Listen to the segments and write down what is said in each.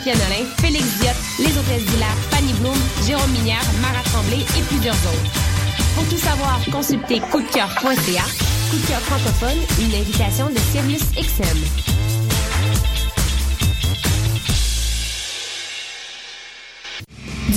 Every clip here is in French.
Safia Nolin, Félix Diot, Les Hôtesses d'Hilaire, Fanny Bloom, Jérôme Minière, Mara Tremblay et plusieurs autres. Pour tout savoir, consultez coupdecoeur.ca. Coup de cœur francophone, une invitation de Sirius XM.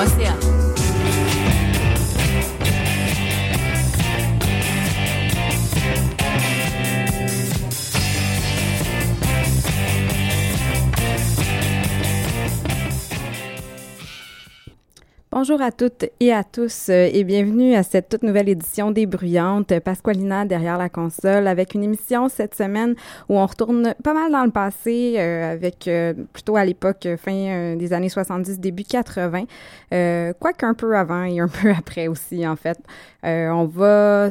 ah Bonjour à toutes et à tous euh, et bienvenue à cette toute nouvelle édition des Bruyantes. Pasqualina derrière la console avec une émission cette semaine où on retourne pas mal dans le passé euh, avec euh, plutôt à l'époque fin des années 70, début 80, quoique un peu avant et un peu après aussi en fait. on va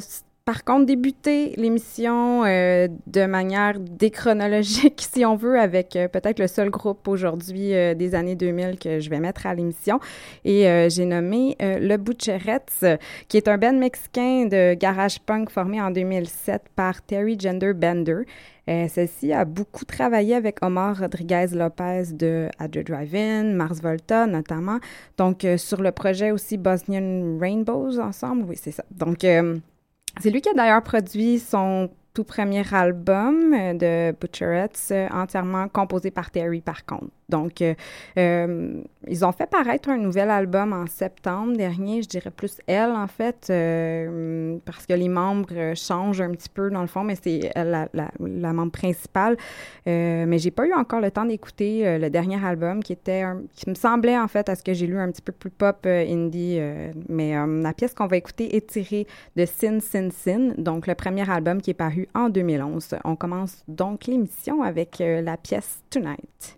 par contre, débuter l'émission euh, de manière déchronologique, si on veut, avec euh, peut-être le seul groupe aujourd'hui euh, des années 2000 que je vais mettre à l'émission. Et j'ai nommé Le Butcherettes, qui est un band mexicain de garage punk formé en 2007 par Terry Gender Bender. Celle-ci a beaucoup travaillé avec Omar Rodriguez Lopez de Adjo Drive-In, Mars Volta notamment. Donc, sur le projet aussi Bosnian Rainbows ensemble. Oui, c'est ça. Donc, c'est lui qui a d'ailleurs produit son tout premier album de Butcherettes, entièrement composé par Terry par contre. Donc, euh, euh, ils ont fait paraître un nouvel album en septembre dernier, je dirais plus elle en fait, euh, parce que les membres changent un petit peu dans le fond, mais c'est la, la, la, membre principale. mais j'ai pas eu encore le temps d'écouter le dernier album qui était, qui me semblait en fait à ce que j'ai lu un petit peu plus pop indie. mais la pièce qu'on va écouter est tirée de Sin Sin Sin, donc le premier album qui est paru en 2011. On commence donc l'émission avec la pièce Tonight.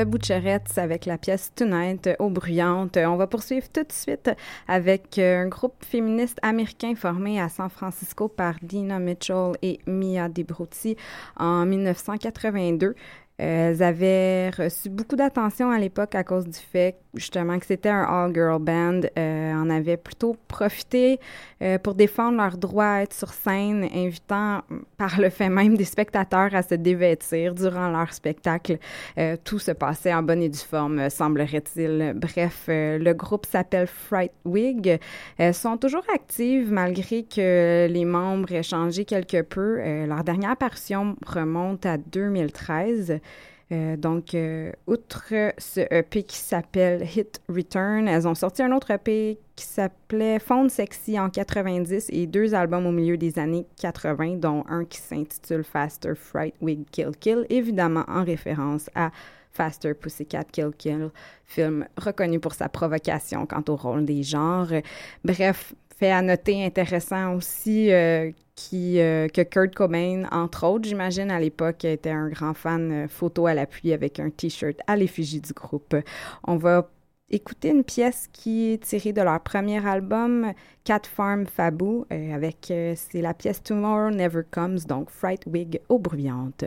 Le avec la pièce Tonight aux bruyantes. On va poursuivre tout de suite avec un groupe féministe américain formé à San Francisco par Dina Mitchell et Mia DeBrutti en 1982. elles avaient reçu beaucoup d'attention à l'époque à cause du fait justement que c'était un all-girl band, euh, en avait plutôt profité euh, pour défendre leur droit à être sur scène, invitant par le fait même des spectateurs à se dévêtir durant leur spectacle. Euh, tout se passait en bonne et due forme, semblerait-il. Bref, euh, le groupe s'appelle Fright Wig. Elles sont toujours actives malgré que les membres aient changé quelque peu. Euh, leur dernière apparition remonte à 2013. Euh, donc, euh, outre ce EP qui s'appelle Hit Return, elles ont sorti un autre EP qui s'appelait Phone Sexy en 90 et deux albums au milieu des années 80, dont un qui s'intitule Faster Fright Wig Kill Kill, évidemment en référence à Faster Pussycat Kill Kill, film reconnu pour sa provocation quant au rôle des genres. Bref, fait à noter intéressant aussi euh, qui, euh, que Kurt Cobain, entre autres, j'imagine, à l'époque, était un grand fan euh, photo à l'appui avec un T-shirt à l'effigie du groupe. On va écouter une pièce qui est tirée de leur premier album, Cat Farm Faboo, euh, avec, c'est la pièce Tomorrow Never Comes, donc Fright Wig aux bruyantes.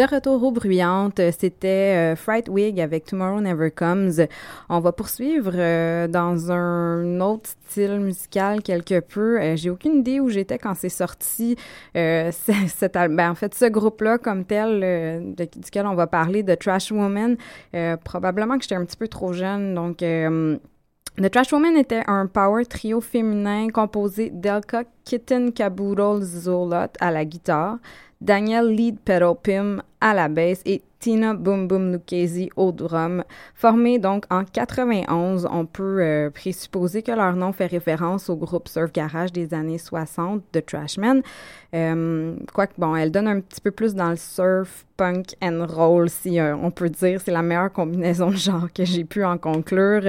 De retour aux bruyantes, c'était Fright Wig avec Tomorrow Never Comes. On va poursuivre dans un autre style musical quelque peu. J'ai aucune idée où j'étais quand c'est sorti. cet ben, en fait, ce groupe-là comme tel, duquel on va parler, de Trash Woman, probablement que j'étais un petit peu trop jeune, donc The Trash Woman était un power trio féminin composé d'Elka Kitten Kaburol Zolot à la guitare, Daniel Lead Pedal Pim à la basse et Tina Boom Boom Lucchesi au drum. Formés donc en 91, on peut euh, présupposer que leur nom fait référence au groupe surf garage des années 60 de Trashmen. Euh, quoique, bon, elle donne un petit peu plus dans le surf, punk and roll, si euh, on peut dire. C'est la meilleure combinaison de genre que j'ai pu en conclure.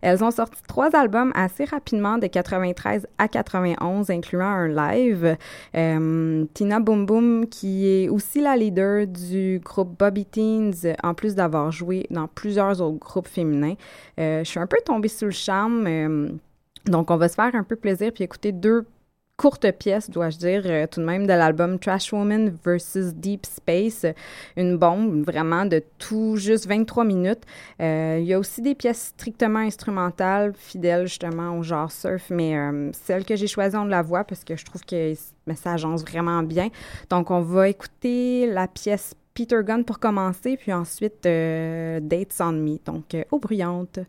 Elles ont sorti trois albums assez rapidement, de 93 à 91, incluant un live. Tina Boom Boom, qui est aussi la leader du groupe Bobby Teens, en plus d'avoir joué dans plusieurs autres groupes féminins. Euh, je suis un peu tombée sous le charme. Euh, donc, on va se faire un peu plaisir puis écouter deux courtes pièces, dois-je dire, euh, tout de même de l'album Trash Woman versus Deep Space. Une bombe vraiment de tout juste 23 minutes. il y a aussi des pièces strictement instrumentales, fidèles justement au genre surf, mais celle que j'ai choisie, on la voit parce que je trouve que ça agence vraiment bien. Donc, on va écouter la pièce Peter Gunn pour commencer, puis ensuite euh, Dates on Me, donc euh, aux bruyantes.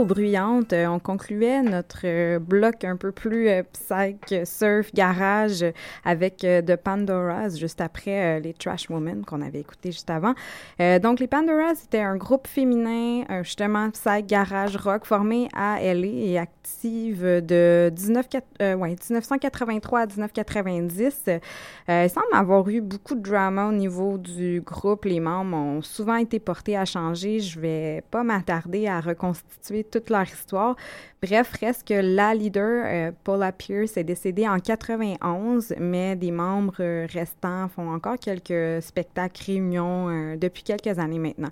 Aux bruyantes, euh, on concluait notre euh, bloc un peu plus euh, psych, surf, garage avec The Pandoras juste après les Trash Women qu'on avait écouté juste avant. donc les Pandoras c'était un groupe féminin justement psych, garage, rock formé à LA et active de 19, ouais, 1983 à 1990. il semble avoir eu beaucoup de drama au niveau du groupe. Les membres ont souvent été portés à changer. Je vais pas m'attarder à reconstruire constituer toute leur histoire. Bref, reste que la leader, euh, Paula Pierce, est décédée en 91, mais des membres euh, restants font encore quelques spectacles, réunions euh, depuis quelques années maintenant.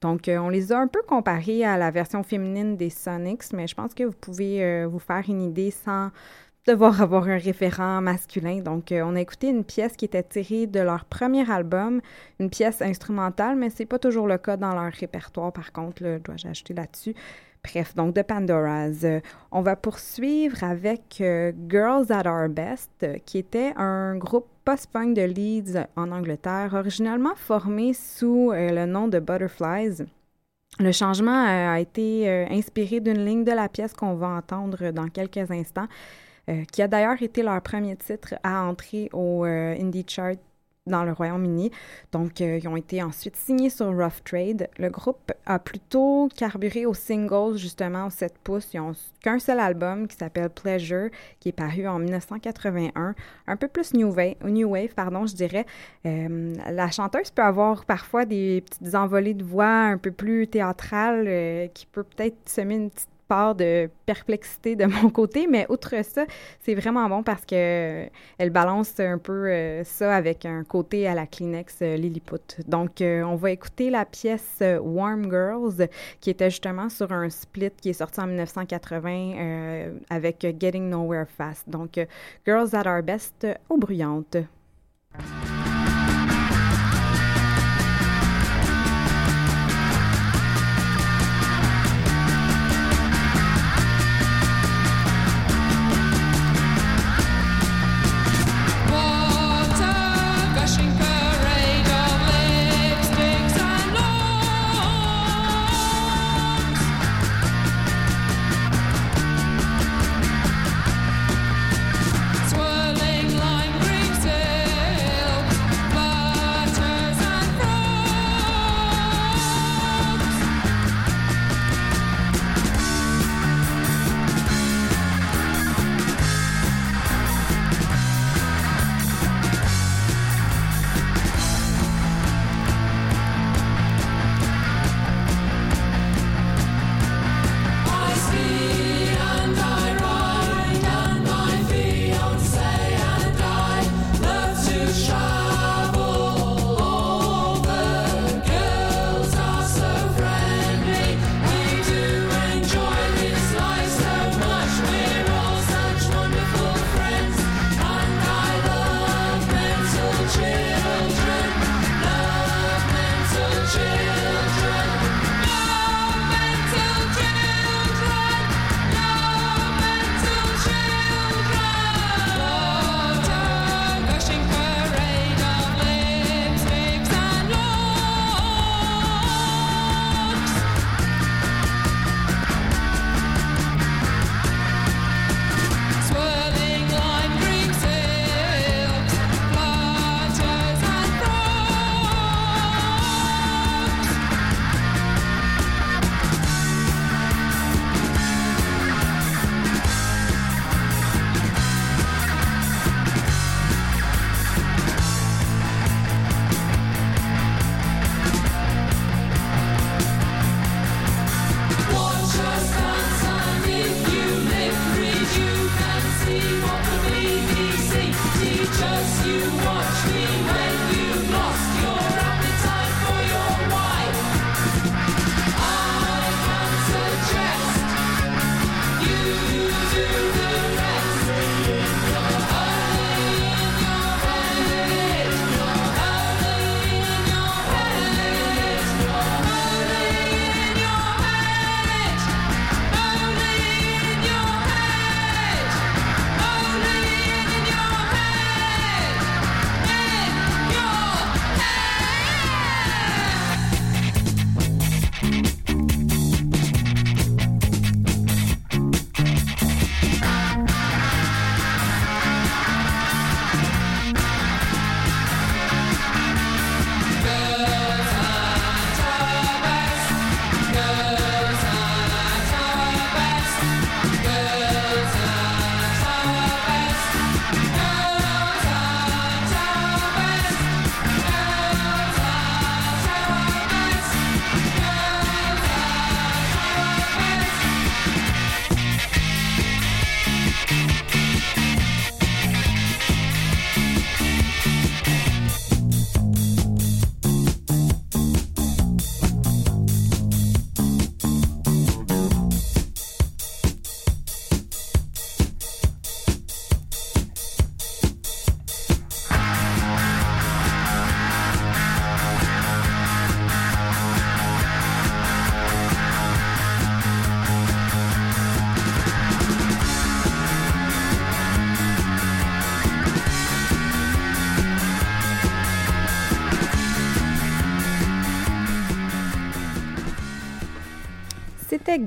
Donc, on les a un peu comparés à la version féminine des Sonics, mais je pense que vous pouvez vous faire une idée sans devoir avoir un référent masculin. Donc, on a écouté une pièce qui était tirée de leur premier album, une pièce instrumentale, mais c'est pas toujours le cas dans leur répertoire. Par contre, dois-je ajouter là-dessus. Bref, donc de Pandora's. Euh, on va poursuivre avec euh, Girls at Our Best, euh, qui était un groupe post-punk de Leeds en Angleterre, originalement formé sous le nom de Butterflies. Le changement a été inspiré d'une ligne de la pièce qu'on va entendre dans quelques instants, qui a d'ailleurs été leur premier titre à entrer au Indie Chart dans le Royaume-Uni. Donc, euh, ils ont été ensuite signés sur Rough Trade. Le groupe a plutôt carburé aux singles, justement, aux 7 pouces. Ils n'ont qu'un seul album qui s'appelle Pleasure, qui est paru en 1981. Un peu plus New Wave, new wave pardon, je dirais. Euh, la chanteuse peut avoir parfois des petites envolées de voix un peu plus théâtrales euh, qui peut peut-être semer une petite part de perplexité de mon côté, mais outre ça, c'est vraiment bon parce que euh, elle balance un peu euh, ça avec un côté à la Kleenex euh, Lilliput. Donc, on va écouter la pièce Warm Girls qui était justement sur un split qui est sorti en 1980 avec Getting Nowhere Fast. Donc, Girls at Our Best aux bruyantes.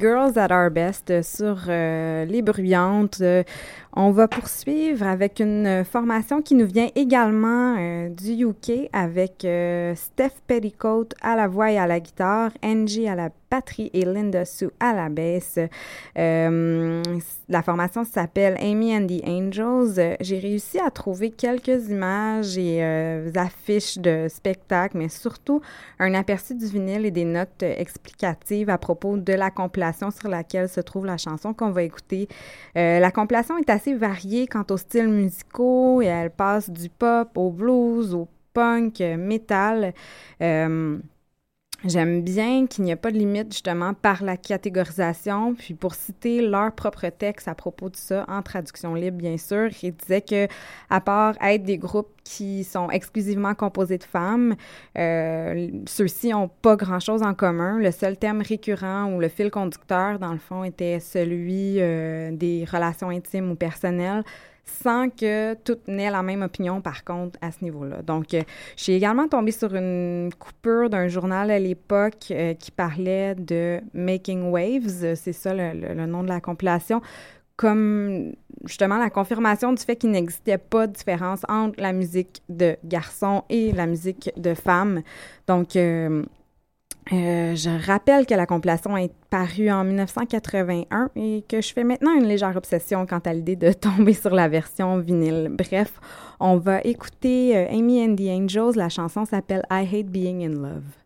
Girls at Our Best sur euh, Les Bruyantes. On va poursuivre avec une formation qui nous vient également euh, du UK avec euh, Steph Petticoat à la voix et à la guitare, Angie à la batterie et Linda Sue à la basse. Euh, la formation s'appelle Amy and the Angels. J'ai réussi à trouver quelques images et affiches de spectacles, mais surtout un aperçu du vinyle et des notes explicatives à propos de la compilation sur laquelle se trouve la chanson qu'on va écouter. la compilation est assez variée quant aux styles musicaux et elle passe du pop au blues, au punk, euh, metal. Euh, J'aime bien qu'il n'y a pas de limite justement par la catégorisation. Puis pour citer leur propre texte à propos de ça, en traduction libre bien sûr, ils disaient que à part être des groupes qui sont exclusivement composés de femmes, euh, ceux-ci ont pas grand-chose en commun. Le seul thème récurrent ou le fil conducteur, dans le fond, était celui euh, des relations intimes ou personnelles sans que toutes n'aient la même opinion, par contre, à ce niveau-là. Donc, euh, je suis également tombée sur une coupure d'un journal à l'époque euh, qui parlait de Making Waves, c'est ça le, nom de la compilation, comme justement la confirmation du fait qu'il n'existait pas de différence entre la musique de garçons et la musique de femmes. Donc, euh, euh, je rappelle que la compilation est parue en 1981 et que je fais maintenant une légère obsession quant à l'idée de tomber sur la version vinyle. Bref, on va écouter euh, Amy and the Angels. La chanson s'appelle I Hate Being in Love.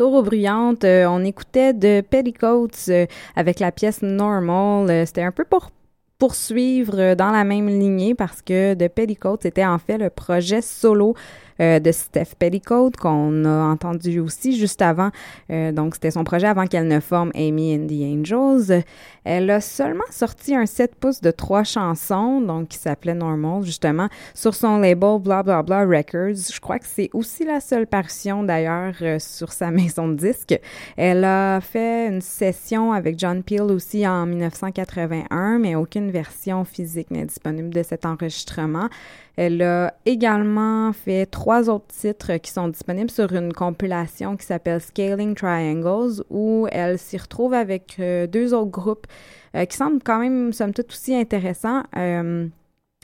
Retour. Euh, on écoutait de Petticoats euh, avec la pièce Normal. Euh, c'était un peu pour poursuivre dans la même lignée parce que de Petticoats était en fait le projet solo de Steph Petticoat qu'on a entendu aussi juste avant. Euh, donc, c'était son projet avant qu'elle ne forme Amy and the Angels. Elle a seulement sorti un 7 pouces de trois chansons, donc qui s'appelait Normal, justement, sur son label Blah Blah Blah Records. Je crois que c'est aussi la seule parution, d'ailleurs, euh, sur sa maison de disque. Elle a fait une session avec John Peel aussi en 1981, mais aucune version physique n'est disponible de cet enregistrement. Elle a également fait trois autres titres qui sont disponibles sur une compilation qui s'appelle Scaling Triangles, où elle s'y retrouve avec euh, deux autres groupes euh, qui semblent quand même, somme toute, aussi intéressants.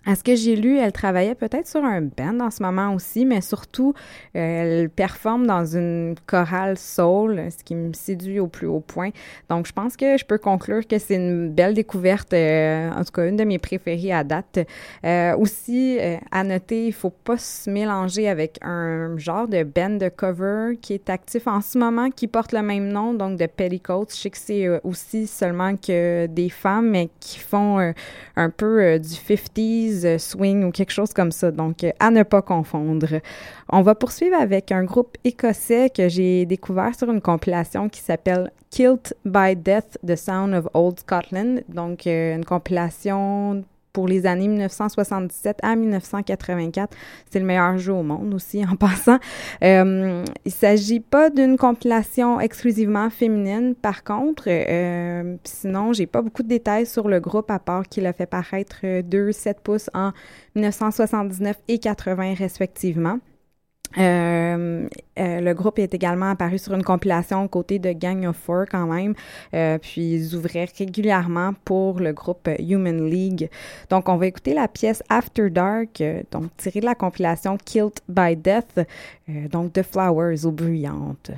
Euh, à ce que j'ai lu, elle travaillait peut-être sur un band en ce moment aussi, mais surtout, euh, elle performe dans une chorale soul, ce qui me séduit au plus haut point. Donc, je pense que je peux conclure que c'est une belle découverte, euh, en tout cas une de mes préférées à date. Euh, aussi, à noter, il faut pas se mélanger avec un genre de band de cover qui est actif en ce moment, qui porte le même nom, donc de Petticoats. Je sais que c'est aussi seulement que des femmes, mais qui font un peu du 50s, swing ou quelque chose comme ça. Donc, euh, à ne pas confondre. On va poursuivre avec un groupe écossais que j'ai découvert sur une compilation qui s'appelle Killed by Death, The Sound of Old Scotland. Donc, euh, une compilation pour les années 1977 à 1984. C'est le meilleur jeu au monde aussi, en passant. Euh, il s'agit pas d'une compilation exclusivement féminine, par contre. Euh, sinon, j'ai pas beaucoup de détails sur le groupe, à part qu'il a fait paraître deux 7 pouces en 1979 et 80 respectivement. Euh, euh, le groupe est également apparu sur une compilation aux côtés de Gang of Four quand même, euh, puis ils ouvraient régulièrement pour le groupe Human League. Donc on va écouter la pièce After Dark, donc tirée de la compilation Killed by Death, donc The Flowers aux bruyantes.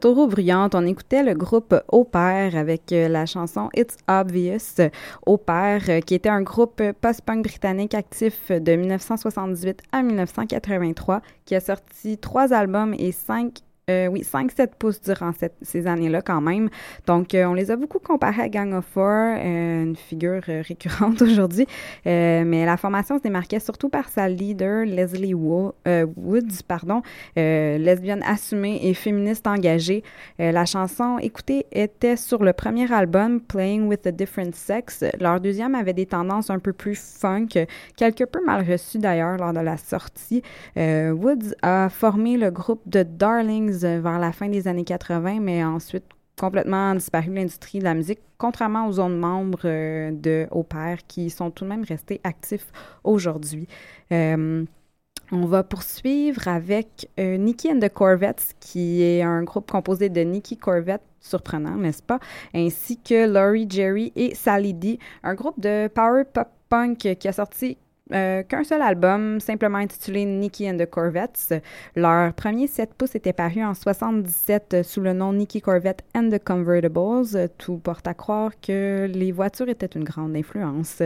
Retour aux bruyantes, on écoutait le groupe Au Père avec euh, la chanson It's Obvious. Au Père, euh, qui était un groupe post-punk britannique actif de 1978 à 1983, qui a sorti trois albums et cinq euh, oui, 5-7 pouces durant ces années-là quand même. Donc, euh, on les a beaucoup comparés à Gang of Four, euh, une figure récurrente aujourd'hui. mais la formation se démarquait surtout par sa leader, Leslie Woods, pardon, lesbienne assumée et féministe engagée. la chanson écoutée était sur le premier album, Playing with a Different Sex. Leur deuxième avait des tendances un peu plus funk, quelque peu mal reçues d'ailleurs lors de la sortie. Woods a formé le groupe de Darlings euh, vers la fin des années 80, mais ensuite complètement disparu de l'industrie de la musique, contrairement aux autres membres euh, de Opère qui sont tout de même restés actifs aujourd'hui. Euh, on va poursuivre avec Nikki and the Corvettes, qui est un groupe composé de Nikki Corvette, surprenant, n'est-ce pas, ainsi que Laurie Jerry et Sally D, un groupe de power pop punk qui a sorti euh, qu'un seul album, simplement intitulé Nicky and the Corvettes. Leur premier 7 pouces était paru en 77 sous le nom Nicky Corvette and the Convertibles. Tout porte à croire que les voitures étaient une grande influence.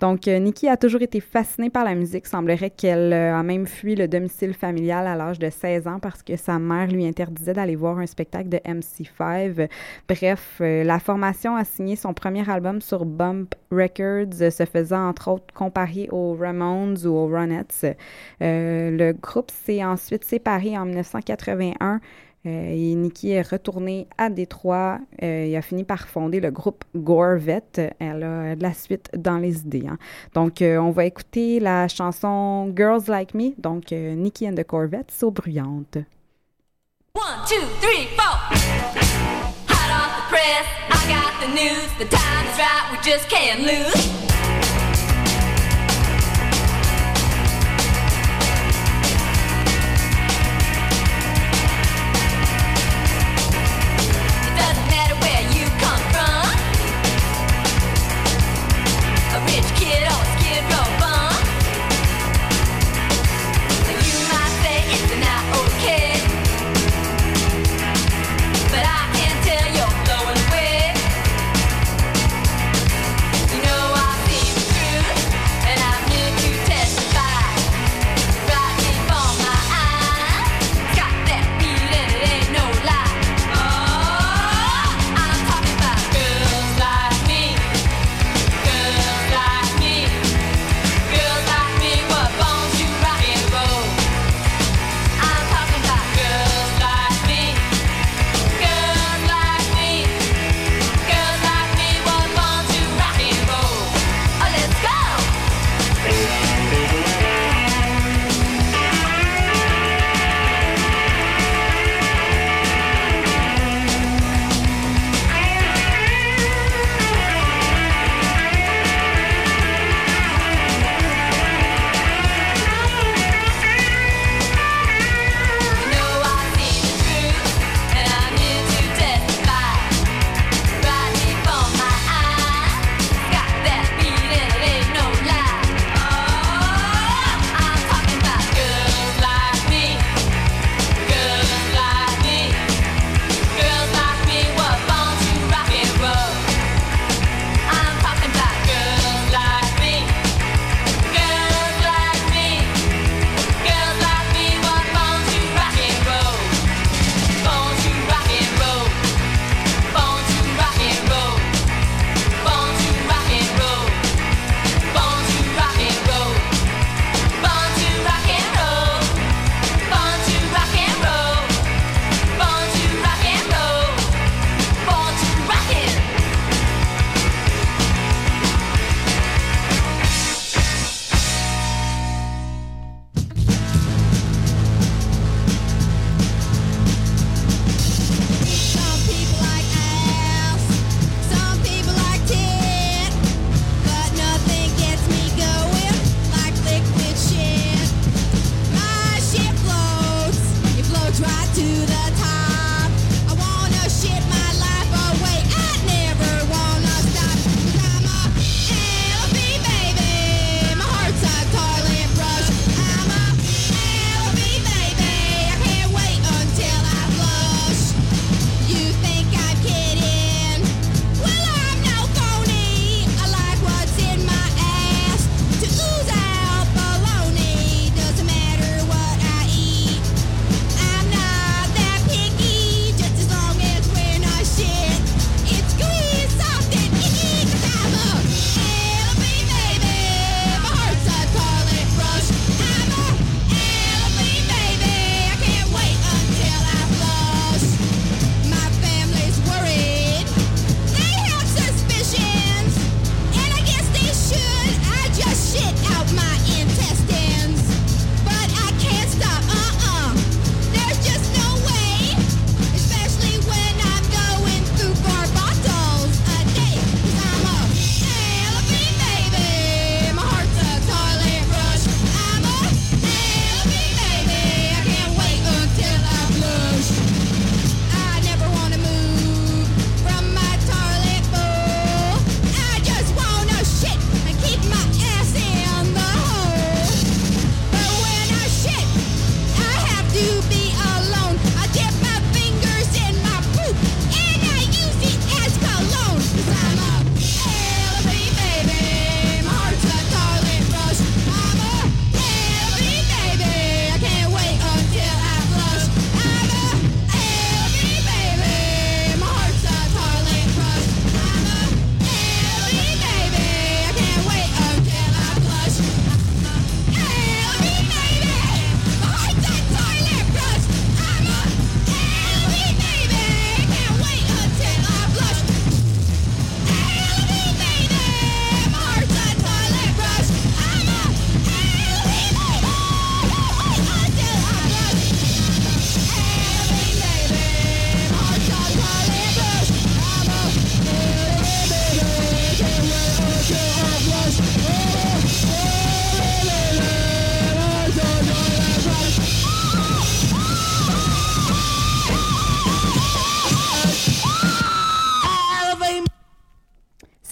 Donc, Nicky a toujours été fascinée par la musique. Semblerait qu'elle a même fui le domicile familial à l'âge de 16 ans parce que sa mère lui interdisait d'aller voir un spectacle de MC5. Bref, la formation a signé son premier album sur Bump Records, se faisant entre autres comparer aux Ramones ou aux Ronettes. Euh, le groupe s'est ensuite séparé en 1981. Euh, et Nikki est retourné à Détroit. Euh, il a fini par fonder le groupe Gorvette. Elle a de la suite dans les idées. Hein. Donc, on va écouter la chanson Girls Like Me, donc Nikki and the Corvettes, so bruyante. One, two, three, four. Hot off the press, the news. The time is right, we just can't lose.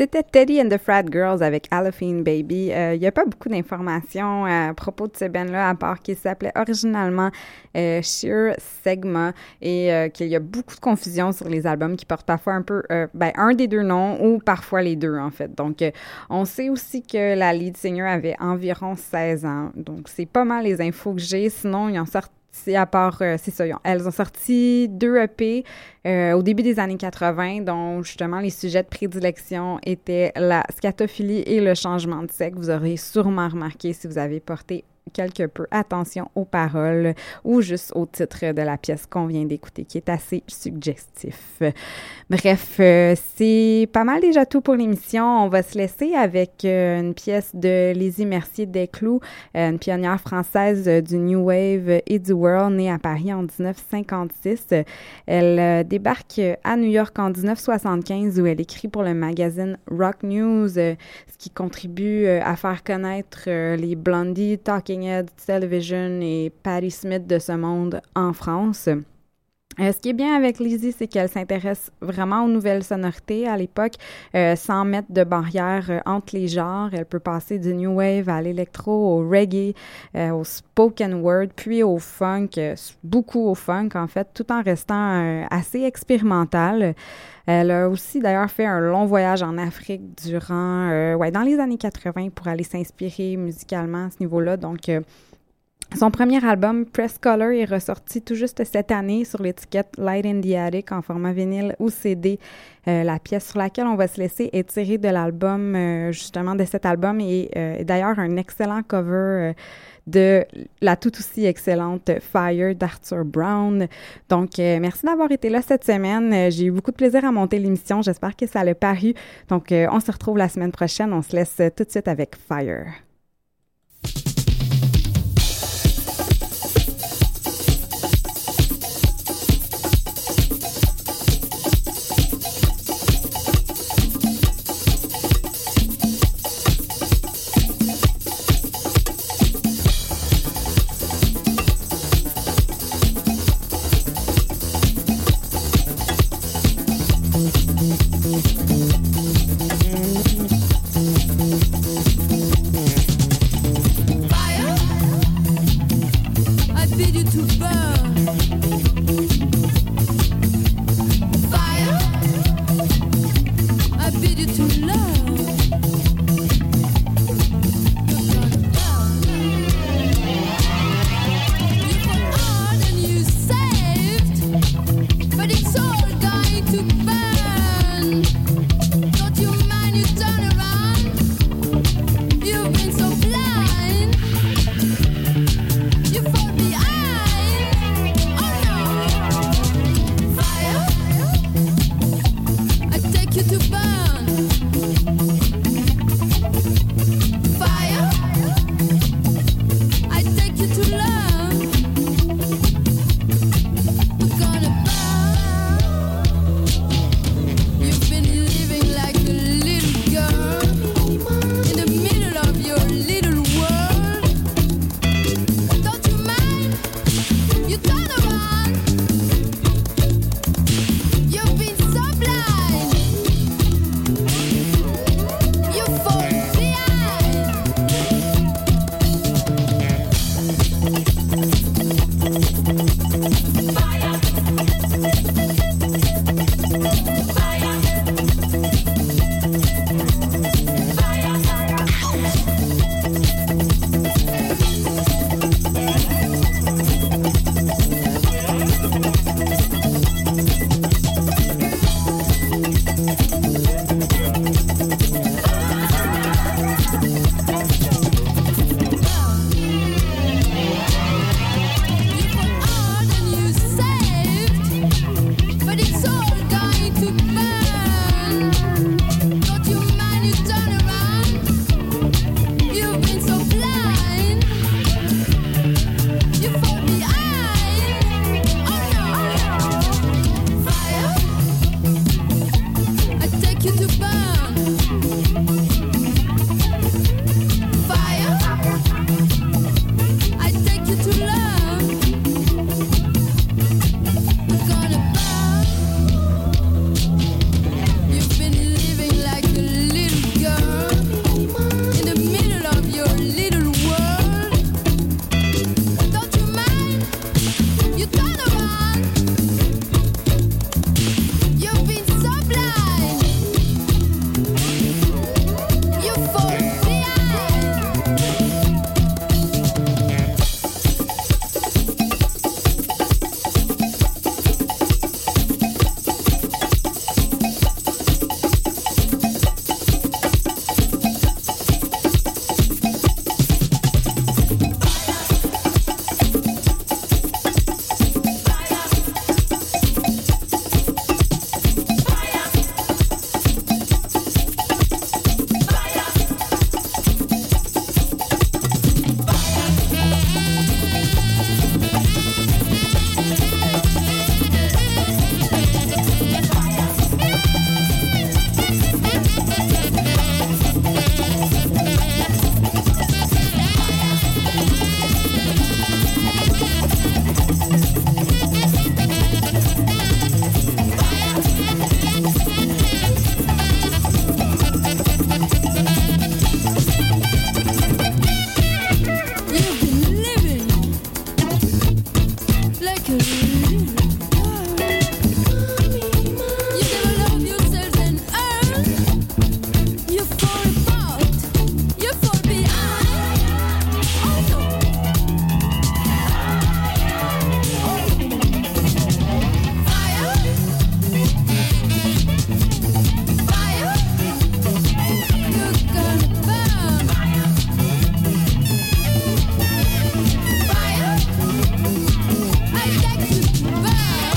C'était Teddy and the Frat Girls avec Halloween Baby. Euh, il n'y a pas beaucoup d'informations à propos de ce band-là, à part qu'il s'appelait originalement euh, Sheer Segma et euh, qu'il y a beaucoup de confusion sur les albums qui portent parfois un peu, ben, un des deux noms ou parfois les deux, en fait. Donc, on sait aussi que la lead singer avait environ 16 ans. Donc, c'est pas mal les infos que j'ai. Sinon, il en sort à part, euh, c'est elles ont sorti deux EP euh, au début des années 80, dont justement les sujets de prédilection étaient la scatophilie et le changement de sexe. Vous aurez sûrement remarqué si vous avez porté quelque peu attention aux paroles ou juste au titre de la pièce qu'on vient d'écouter, qui est assez suggestif. Bref, euh, c'est pas mal déjà tout pour l'émission. On va se laisser avec euh, une pièce de Lizzie Mercier Desclous, euh, une pionnière française du New Wave et du World, née à Paris en 1956. Elle débarque à New York en 1975 où elle écrit pour le magazine Rock News, ce qui contribue à faire connaître les Blondie, Talking Heads, Television et Patti Smith de ce monde en France. Euh, ce qui est bien avec Lizzie, c'est qu'elle s'intéresse vraiment aux nouvelles sonorités à l'époque, euh, sans mettre de barrière euh, entre les genres. Elle peut passer du new wave à l'électro, au reggae, au spoken word, puis au funk, beaucoup au funk en fait, tout en restant assez expérimentale. Elle a aussi d'ailleurs fait un long voyage en Afrique durant, ouais, dans les années 80 pour aller s'inspirer musicalement à ce niveau-là. Donc, son premier album, Press Color, est ressorti tout juste cette année sur l'étiquette Light in the Attic en format vinyle ou CD. Euh, la pièce sur laquelle on va se laisser est tirée de l'album, euh, justement, de cet album et euh, d'ailleurs un excellent cover de la tout aussi excellente Fire d'Arthur Brown. Donc, merci d'avoir été là cette semaine. J'ai eu beaucoup de plaisir à monter l'émission. J'espère que ça l'a paru. Donc, on se retrouve la semaine prochaine. On se laisse tout de suite avec Fire.